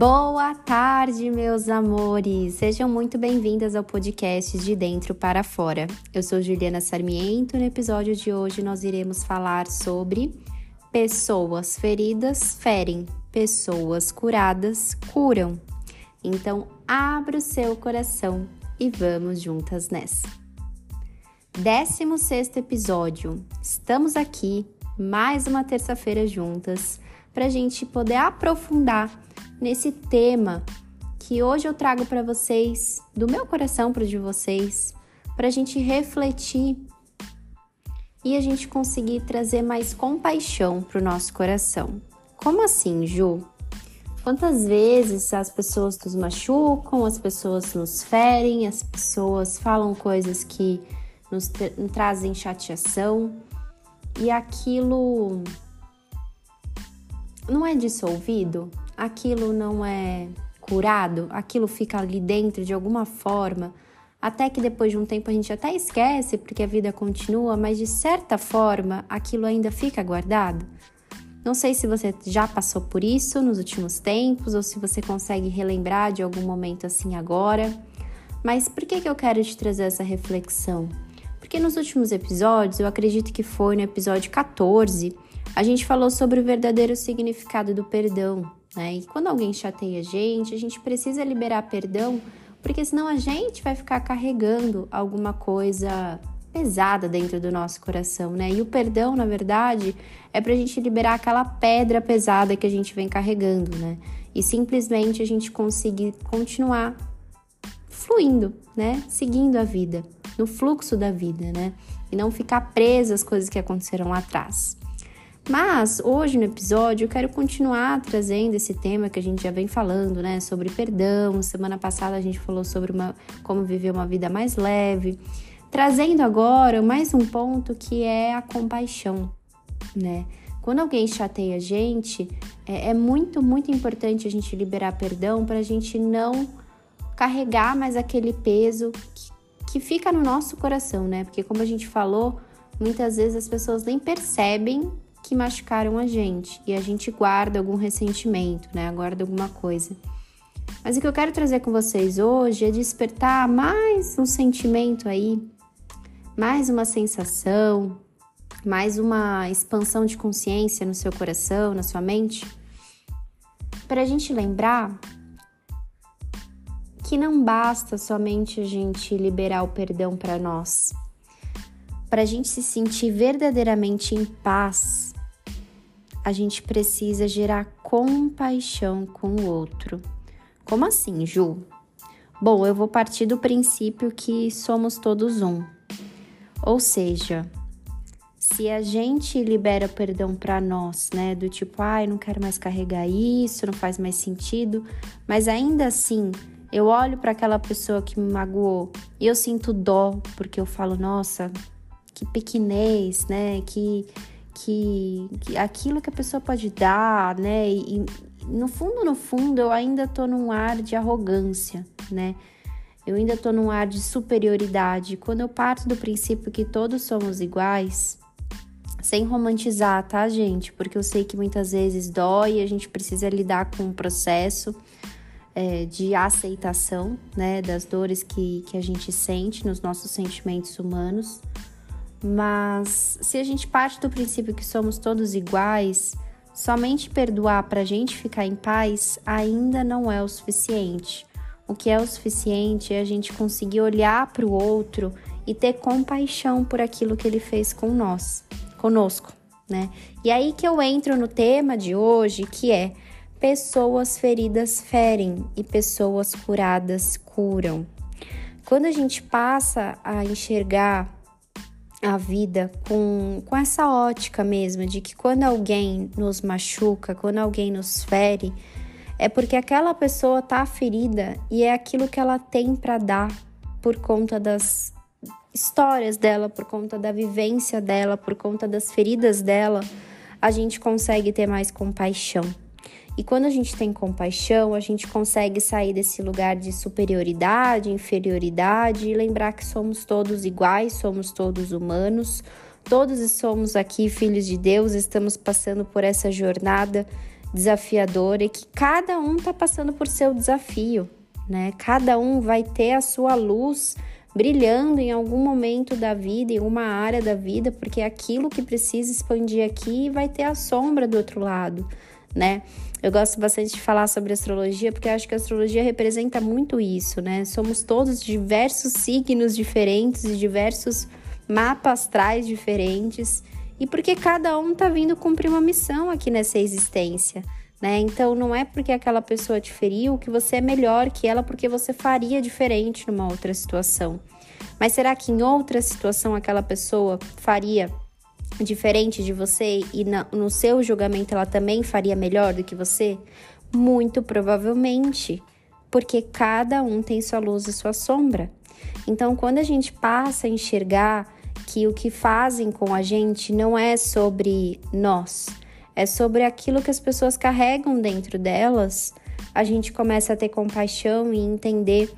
Boa tarde, meus amores! Sejam muito bem-vindas ao podcast De Dentro para Fora. Eu sou Juliana Sarmiento e no episódio de hoje nós iremos falar sobre pessoas feridas ferem, pessoas curadas curam. Então, abra o seu coração e vamos juntas nessa. 16 episódio. Estamos aqui mais uma terça-feira juntas para a gente poder aprofundar nesse tema que hoje eu trago para vocês, do meu coração para de vocês, para a gente refletir e a gente conseguir trazer mais compaixão para o nosso coração. Como assim, Ju? Quantas vezes as pessoas nos machucam, as pessoas nos ferem, as pessoas falam coisas que nos trazem chateação e aquilo não é dissolvido, aquilo não é curado, aquilo fica ali dentro de alguma forma, até que depois de um tempo a gente até esquece porque a vida continua, mas de certa forma aquilo ainda fica guardado. Não sei se você já passou por isso nos últimos tempos ou se você consegue relembrar de algum momento assim agora. Mas por que, que eu quero te trazer essa reflexão? Porque nos últimos episódios, eu acredito que foi no episódio 14, a gente falou sobre o verdadeiro significado do perdão, né? E quando alguém chateia a gente, a gente precisa liberar perdão, porque senão a gente vai ficar carregando alguma coisa pesada dentro do nosso coração, né? E o perdão, na verdade, é pra gente liberar aquela pedra pesada que a gente vem carregando, né? E simplesmente a gente conseguir continuar fluindo, né? Seguindo a vida, no fluxo da vida, né? E não ficar presa às coisas que aconteceram lá atrás. Mas hoje no episódio eu quero continuar trazendo esse tema que a gente já vem falando, né, sobre perdão. Semana passada a gente falou sobre uma, como viver uma vida mais leve, trazendo agora mais um ponto que é a compaixão, né? Quando alguém chateia a gente, é, é muito, muito importante a gente liberar perdão para a gente não carregar mais aquele peso que, que fica no nosso coração, né? Porque como a gente falou, muitas vezes as pessoas nem percebem que machucaram a gente e a gente guarda algum ressentimento, né? Guarda alguma coisa. Mas o que eu quero trazer com vocês hoje é despertar mais um sentimento aí, mais uma sensação, mais uma expansão de consciência no seu coração, na sua mente, para a gente lembrar que não basta somente a gente liberar o perdão para nós. Para a gente se sentir verdadeiramente em paz a gente precisa gerar compaixão com o outro. Como assim, Ju? Bom, eu vou partir do princípio que somos todos um. Ou seja, se a gente libera perdão para nós, né, do tipo, ai, ah, não quero mais carregar isso, não faz mais sentido, mas ainda assim, eu olho para aquela pessoa que me magoou e eu sinto dó, porque eu falo, nossa, que pequenez, né, que que, que aquilo que a pessoa pode dar, né? E, no fundo, no fundo, eu ainda tô num ar de arrogância, né? Eu ainda tô num ar de superioridade. Quando eu parto do princípio que todos somos iguais, sem romantizar, tá, gente? Porque eu sei que muitas vezes dói a gente precisa lidar com um processo é, de aceitação, né, das dores que, que a gente sente nos nossos sentimentos humanos. Mas se a gente parte do princípio que somos todos iguais, somente perdoar para a gente ficar em paz ainda não é o suficiente. O que é o suficiente é a gente conseguir olhar para o outro e ter compaixão por aquilo que ele fez com nós, conosco, né? E aí que eu entro no tema de hoje, que é pessoas feridas ferem e pessoas curadas curam. Quando a gente passa a enxergar a vida com, com essa ótica mesmo de que quando alguém nos machuca, quando alguém nos fere, é porque aquela pessoa tá ferida e é aquilo que ela tem para dar por conta das histórias dela, por conta da vivência dela, por conta das feridas dela, a gente consegue ter mais compaixão. E quando a gente tem compaixão, a gente consegue sair desse lugar de superioridade, inferioridade e lembrar que somos todos iguais, somos todos humanos, todos somos aqui filhos de Deus, estamos passando por essa jornada desafiadora e que cada um tá passando por seu desafio, né? Cada um vai ter a sua luz brilhando em algum momento da vida, em uma área da vida, porque é aquilo que precisa expandir aqui vai ter a sombra do outro lado, né? Eu gosto bastante de falar sobre astrologia porque acho que a astrologia representa muito isso, né? Somos todos diversos signos diferentes e diversos mapas astrais diferentes e porque cada um tá vindo cumprir uma missão aqui nessa existência. Né? Então não é porque aquela pessoa te feriu que você é melhor que ela porque você faria diferente numa outra situação. Mas será que em outra situação aquela pessoa faria diferente de você e no seu julgamento ela também faria melhor do que você? Muito provavelmente, porque cada um tem sua luz e sua sombra. Então, quando a gente passa a enxergar que o que fazem com a gente não é sobre nós, é sobre aquilo que as pessoas carregam dentro delas, a gente começa a ter compaixão e entender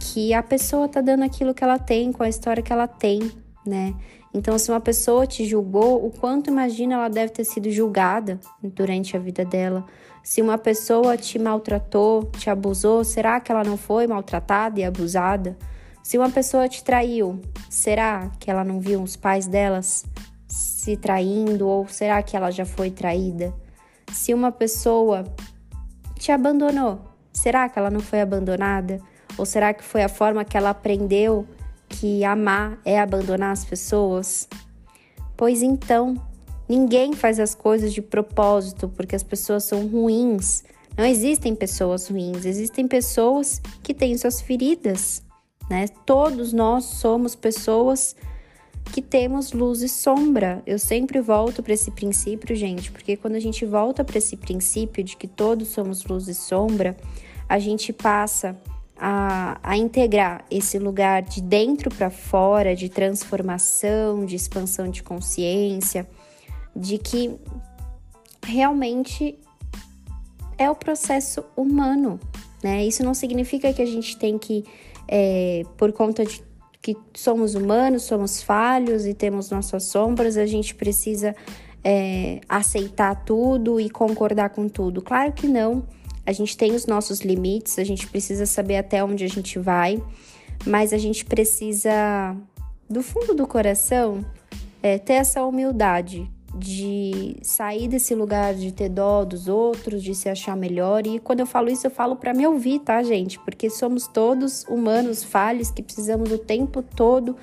que a pessoa tá dando aquilo que ela tem, com a história que ela tem, né? Então, se uma pessoa te julgou, o quanto imagina ela deve ter sido julgada durante a vida dela. Se uma pessoa te maltratou, te abusou, será que ela não foi maltratada e abusada? Se uma pessoa te traiu, será que ela não viu os pais delas se traindo ou será que ela já foi traída? Se uma pessoa te abandonou, será que ela não foi abandonada? Ou será que foi a forma que ela aprendeu que amar é abandonar as pessoas? Pois então, ninguém faz as coisas de propósito porque as pessoas são ruins. Não existem pessoas ruins, existem pessoas que têm suas feridas, né? Todos nós somos pessoas que temos luz e sombra. Eu sempre volto para esse princípio, gente, porque quando a gente volta para esse princípio de que todos somos luz e sombra, a gente passa a, a integrar esse lugar de dentro para fora, de transformação, de expansão de consciência, de que realmente é o processo humano, né? Isso não significa que a gente tem que, é, por conta de que somos humanos, somos falhos e temos nossas sombras, a gente precisa é, aceitar tudo e concordar com tudo. Claro que não. A gente tem os nossos limites, a gente precisa saber até onde a gente vai, mas a gente precisa, do fundo do coração, é, ter essa humildade de sair desse lugar de ter dó dos outros, de se achar melhor. E quando eu falo isso, eu falo para me ouvir, tá, gente? Porque somos todos humanos falhos que precisamos o tempo todo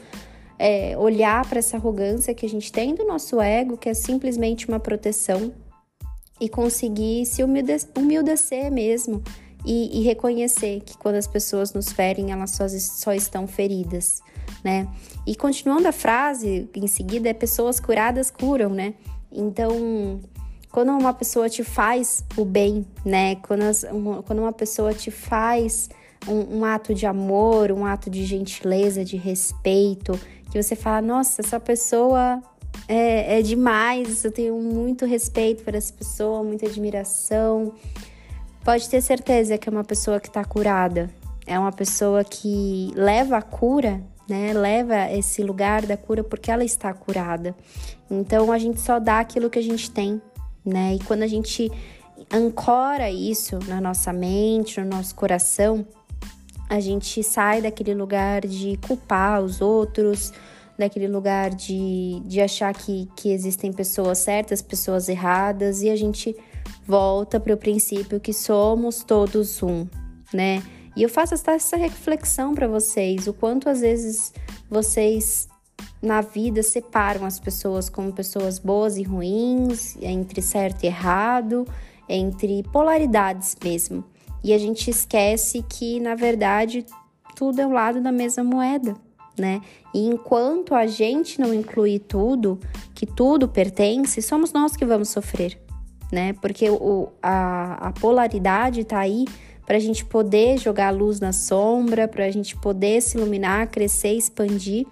é, olhar para essa arrogância que a gente tem do nosso ego, que é simplesmente uma proteção e conseguir se humildecer mesmo e, e, reconhecer que quando as pessoas nos ferem, elas só, só estão feridas, né? E continuando a frase, em seguida, é pessoas curadas curam, né? Então, quando uma pessoa te faz o bem, né? Quando, as, uma, quando uma pessoa te faz um, um ato de amor, um ato de gentileza, de respeito, que você fala, nossa, essa pessoa é, é demais. Eu tenho muito respeito por essa pessoa, muita admiração. Pode ter certeza que é uma pessoa que está curada. É uma pessoa que leva a cura, né? Leva esse lugar da cura porque ela está curada. Então a gente só dá aquilo que a gente tem, né? E quando a gente ancora isso na nossa mente, no nosso coração, a gente sai daquele lugar de culpar os outros, daquele lugar de, de achar que, que existem pessoas certas, pessoas erradas, e a gente volta para o princípio que somos todos um, né? E eu faço essa reflexão para vocês, o quanto às vezes vocês na vida separam as pessoas como pessoas boas e ruins, entre certo e errado, entre polaridades mesmo. E a gente esquece que, na verdade, tudo é o lado da mesma moeda né? E enquanto a gente não incluir tudo, que tudo pertence, somos nós que vamos sofrer, né? Porque o, a, a polaridade tá aí para a gente poder jogar luz na sombra, para a gente poder se iluminar, crescer, expandir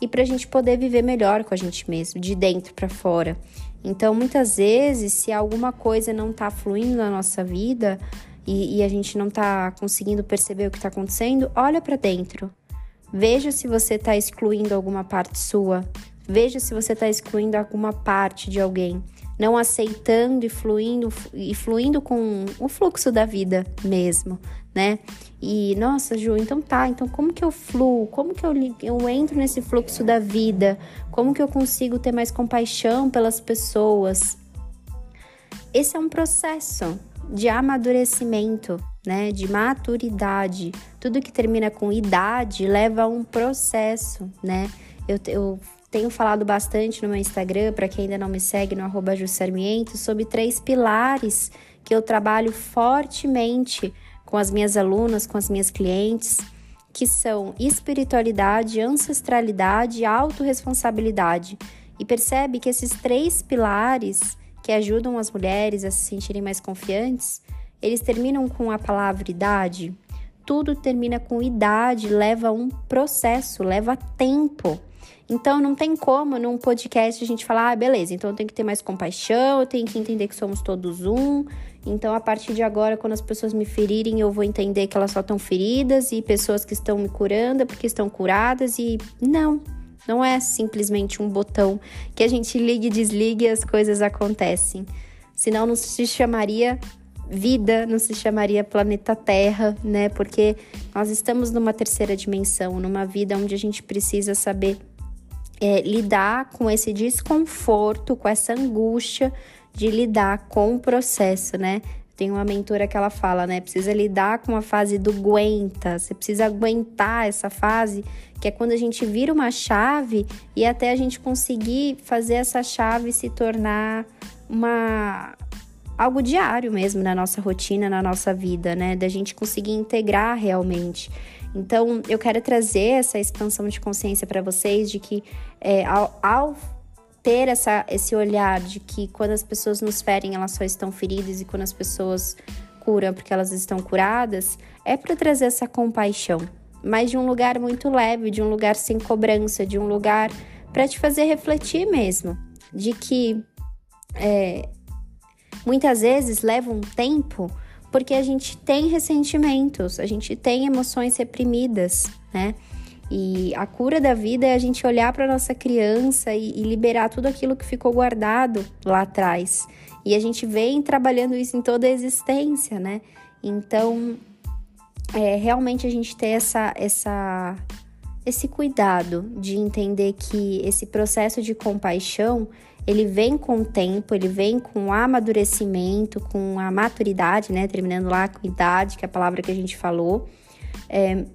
e para a gente poder viver melhor com a gente mesmo, de dentro para fora. Então, muitas vezes, se alguma coisa não está fluindo na nossa vida e, e, a gente não está conseguindo perceber o que está acontecendo, olha para dentro, Veja se você está excluindo alguma parte sua. Veja se você está excluindo alguma parte de alguém, não aceitando e fluindo e fluindo com o fluxo da vida mesmo, né? E nossa, Ju, então tá, então como que eu fluo? Como que eu, eu entro nesse fluxo da vida? Como que eu consigo ter mais compaixão pelas pessoas? Esse é um processo de amadurecimento, né? De maturidade. Tudo que termina com idade leva a um processo, né? Eu, eu tenho falado bastante no meu Instagram, para quem ainda não me segue, no arroba sobre três pilares que eu trabalho fortemente com as minhas alunas, com as minhas clientes, que são espiritualidade, ancestralidade e autorresponsabilidade. E percebe que esses três pilares que ajudam as mulheres a se sentirem mais confiantes, eles terminam com a palavra idade. Tudo termina com idade, leva um processo, leva tempo. Então não tem como num podcast a gente falar, ah, beleza, então eu tenho que ter mais compaixão, eu tenho que entender que somos todos um. Então a partir de agora, quando as pessoas me ferirem, eu vou entender que elas só estão feridas e pessoas que estão me curando é porque estão curadas e não. Não é simplesmente um botão que a gente liga e desliga e as coisas acontecem. Senão não se chamaria vida, não se chamaria planeta Terra, né? Porque nós estamos numa terceira dimensão, numa vida onde a gente precisa saber é, lidar com esse desconforto, com essa angústia de lidar com o processo, né? Tem uma mentora que ela fala, né? Precisa lidar com a fase do aguenta, você precisa aguentar essa fase, que é quando a gente vira uma chave e até a gente conseguir fazer essa chave se tornar uma algo diário mesmo na nossa rotina, na nossa vida, né? Da gente conseguir integrar realmente. Então, eu quero trazer essa expansão de consciência para vocês de que é, ao, ao ter essa, esse olhar de que quando as pessoas nos ferem, elas só estão feridas e quando as pessoas curam porque elas estão curadas, é para trazer essa compaixão, mas de um lugar muito leve, de um lugar sem cobrança, de um lugar para te fazer refletir mesmo, de que é, muitas vezes leva um tempo porque a gente tem ressentimentos, a gente tem emoções reprimidas, né? E a cura da vida é a gente olhar para nossa criança e, e, liberar tudo aquilo que ficou guardado lá atrás. E a gente vem trabalhando isso em toda a existência, né? Então, é, realmente a gente ter essa, essa, esse cuidado de entender que esse processo de compaixão ele vem com o tempo, ele vem com o amadurecimento, com a maturidade, né? Terminando lá com idade, que é a palavra que a gente falou. É,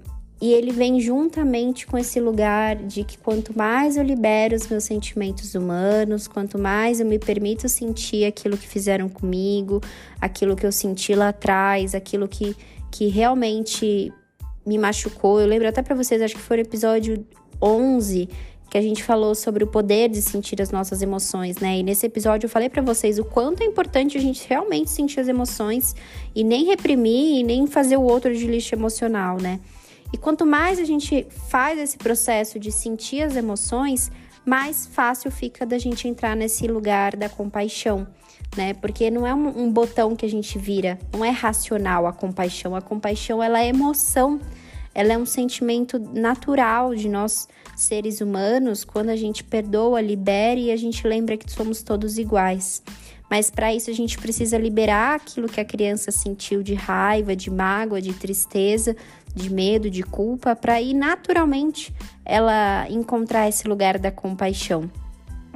e ele vem juntamente com esse lugar de que quanto mais eu libero os meus sentimentos humanos, quanto mais eu me permito sentir aquilo que fizeram comigo, aquilo que eu senti lá atrás, aquilo que, que realmente me machucou. Eu lembro até para vocês, acho que foi o episódio 11 que a gente falou sobre o poder de sentir as nossas emoções, né? E nesse episódio eu falei para vocês o quanto é importante a gente realmente sentir as emoções e nem reprimir e nem fazer o outro de lixo emocional, né? E quanto mais a gente faz esse processo de sentir as emoções, mais fácil fica da gente entrar nesse lugar da compaixão, né? Porque não é um, um botão que a gente vira, não é racional a compaixão. A compaixão ela é emoção, ela é um sentimento natural de nós seres humanos, quando a gente perdoa, libera e a gente lembra que somos todos iguais. Mas para isso a gente precisa liberar aquilo que a criança sentiu de raiva, de mágoa, de tristeza, de medo, de culpa, para ir naturalmente ela encontrar esse lugar da compaixão.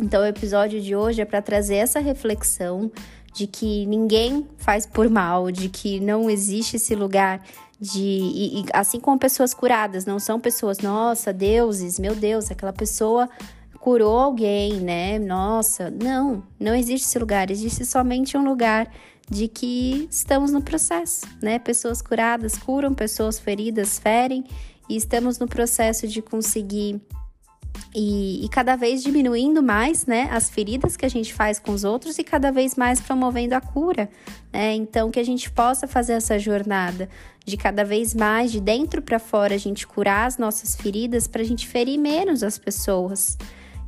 Então, o episódio de hoje é para trazer essa reflexão de que ninguém faz por mal, de que não existe esse lugar de e, e, assim como pessoas curadas não são pessoas nossa deuses meu Deus aquela pessoa curou alguém né? Nossa. Não não existe esse lugar. Existe somente um lugar de que estamos no processo né? Pessoas curadas curam pessoas feridas ferem e estamos no processo de conseguir e, e, cada vez diminuindo mais, né, as feridas que a gente faz com os outros e cada vez mais promovendo a cura, né? Então que a gente possa fazer essa jornada de cada vez mais de dentro para fora a gente curar as nossas feridas para a gente ferir menos as pessoas.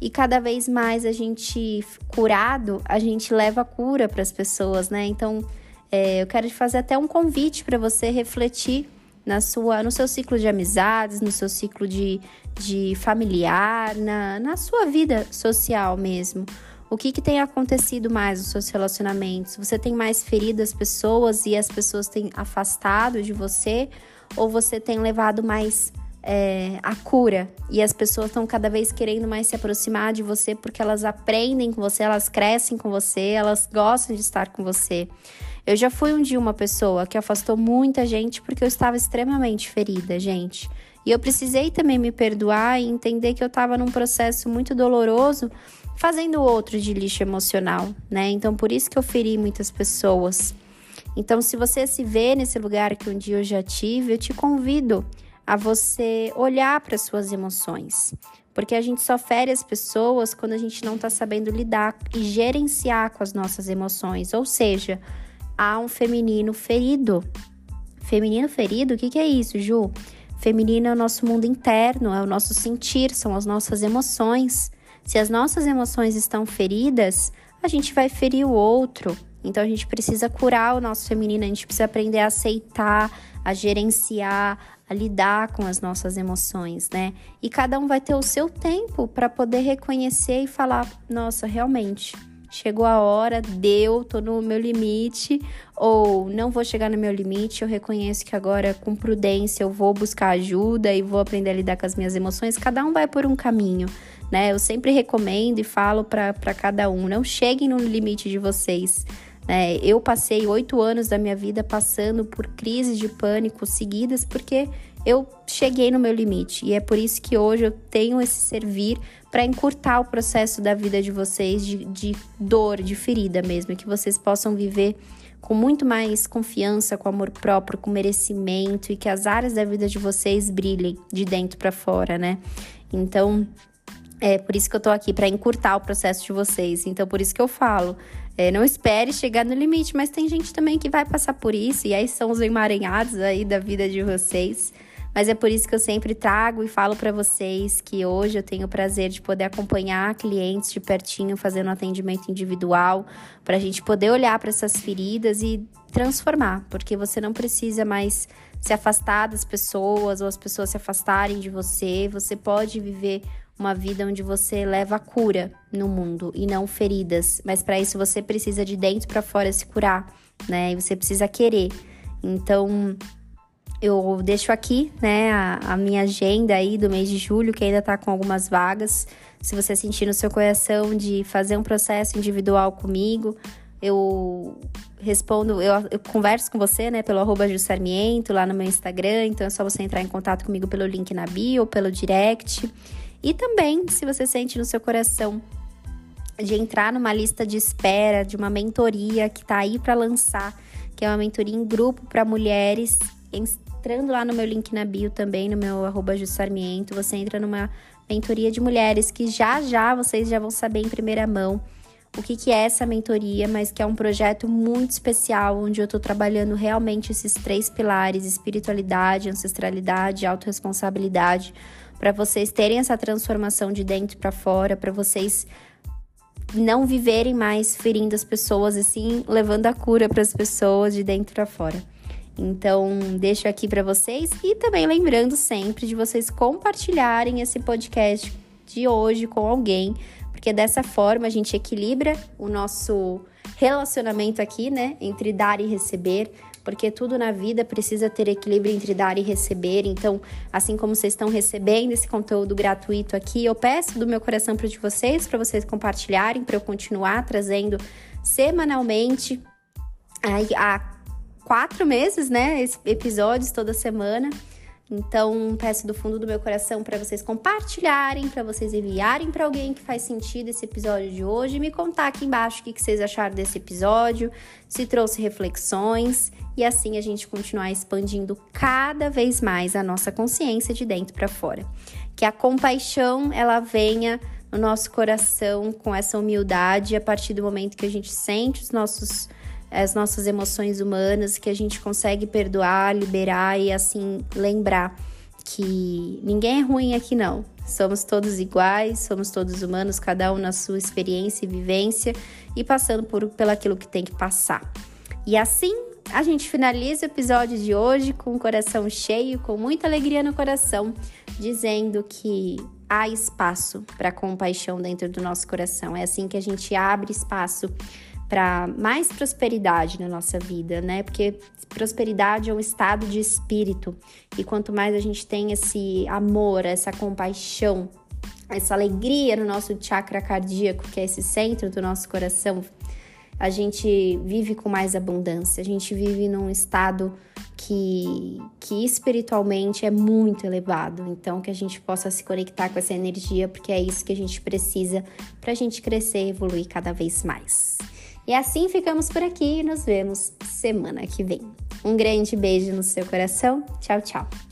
E cada vez mais a gente curado, a gente leva cura para as pessoas, né? Então, é, eu quero te fazer até um convite para você refletir na sua, no seu ciclo de amizades, no seu ciclo de, de familiar, na, na sua vida social mesmo. O que, que tem acontecido mais nos seus relacionamentos? Você tem mais ferido as pessoas e as pessoas têm afastado de você? Ou você tem levado mais é, a cura e as pessoas estão cada vez querendo mais se aproximar de você porque elas aprendem com você, elas crescem com você, elas gostam de estar com você? Eu já fui um dia uma pessoa que afastou muita gente porque eu estava extremamente ferida, gente. E eu precisei também me perdoar e entender que eu estava num processo muito doloroso fazendo outro de lixo emocional, né? Então por isso que eu feri muitas pessoas. Então se você se vê nesse lugar que um dia eu já tive, eu te convido a você olhar para suas emoções. Porque a gente só fere as pessoas quando a gente não está sabendo lidar e gerenciar com as nossas emoções. Ou seja, há um feminino ferido. Feminino ferido? O que, que é isso, Ju? Feminino é o nosso mundo interno, é o nosso sentir, são as nossas emoções. Se as nossas emoções estão feridas, a gente vai ferir o outro. Então a gente precisa curar o nosso feminino, a gente precisa aprender a aceitar, a gerenciar, a lidar com as nossas emoções, né? E cada um vai ter o seu tempo para poder reconhecer e falar: nossa, realmente, chegou a hora, deu, tô no meu limite, ou não vou chegar no meu limite, eu reconheço que agora com prudência eu vou buscar ajuda e vou aprender a lidar com as minhas emoções. Cada um vai por um caminho né? Eu sempre recomendo e falo para cada um: não cheguem no limite de vocês. Né? Eu passei oito anos da minha vida passando por crises de pânico seguidas porque eu cheguei no meu limite e é por isso que hoje eu tenho esse servir para encurtar o processo da vida de vocês de, de dor, de ferida mesmo, que vocês possam viver com muito mais confiança, com amor próprio, com merecimento e que as áreas da vida de vocês brilhem de dentro para fora, né? Então, é por isso que eu tô aqui, para encurtar o processo de vocês. Então, por isso que eu falo. É, não espere chegar no limite, mas tem gente também que vai passar por isso, e aí são os emaranhados aí da vida de vocês. Mas é por isso que eu sempre trago e falo para vocês que hoje eu tenho o prazer de poder acompanhar clientes de pertinho fazendo atendimento individual, para a gente poder olhar para essas feridas e transformar, porque você não precisa mais se afastar das pessoas ou as pessoas se afastarem de você, você pode viver uma vida onde você leva cura no mundo e não feridas. Mas para isso você precisa de dentro para fora se curar, né? E você precisa querer. Então, eu deixo aqui, né, a, a, minha agenda aí do mês de julho, que ainda tá com algumas vagas. Se você sentir no seu coração de fazer um processo individual comigo, eu respondo, eu, eu converso com você, né, pelo arroba Jussarmiento, lá no meu Instagram. Então é só você entrar em contato comigo pelo link na bio, pelo direct. E também, se você sente no seu coração de entrar numa lista de espera de uma mentoria que está aí para lançar, que é uma mentoria em grupo para mulheres, entrando lá no meu link na bio também, no meu arroba Jussarmiento, você entra numa mentoria de mulheres que já já vocês já vão saber em primeira mão o que, que é essa mentoria, mas que é um projeto muito especial, onde eu estou trabalhando realmente esses três pilares: espiritualidade, ancestralidade e autorresponsabilidade para vocês terem essa transformação de dentro para fora, para vocês não viverem mais ferindo as pessoas, assim, levando a cura para as pessoas de dentro para fora. Então, deixo aqui para vocês e também lembrando sempre de vocês compartilharem esse podcast de hoje com alguém, porque dessa forma a gente equilibra o nosso relacionamento aqui, né, entre dar e receber porque tudo na vida precisa ter equilíbrio entre dar e receber. Então, assim como vocês estão recebendo esse conteúdo gratuito aqui, eu peço do meu coração para de vocês, para vocês compartilharem, para eu continuar trazendo semanalmente há quatro meses, né? Episódios toda semana. Então, peço do fundo do meu coração para vocês compartilharem, para vocês enviarem para alguém que faz sentido esse episódio de hoje me contar aqui embaixo o que vocês acharam desse episódio, se trouxe reflexões e assim a gente continuar expandindo cada vez mais a nossa consciência de dentro para fora. Que a compaixão ela venha no nosso coração com essa humildade a partir do momento que a gente sente os nossos as nossas emoções humanas, que a gente consegue perdoar, liberar e assim lembrar que ninguém é ruim aqui não. Somos todos iguais, somos todos humanos, cada um na sua experiência e vivência e passando por pelaquilo que tem que passar. E assim a gente finaliza o episódio de hoje com o coração cheio, com muita alegria no coração, dizendo que há espaço para compaixão dentro do nosso coração. É assim que a gente abre espaço para mais prosperidade na nossa vida, né? Porque prosperidade é um estado de espírito e quanto mais a gente tem esse amor, essa compaixão, essa alegria no nosso chakra cardíaco, que é esse centro do nosso coração, a gente vive com mais abundância, a gente vive num estado que, que espiritualmente é muito elevado. Então, que a gente possa se conectar com essa energia, porque é isso que a gente precisa para a gente crescer e evoluir cada vez mais. E assim ficamos por aqui e nos vemos semana que vem. Um grande beijo no seu coração. Tchau, tchau.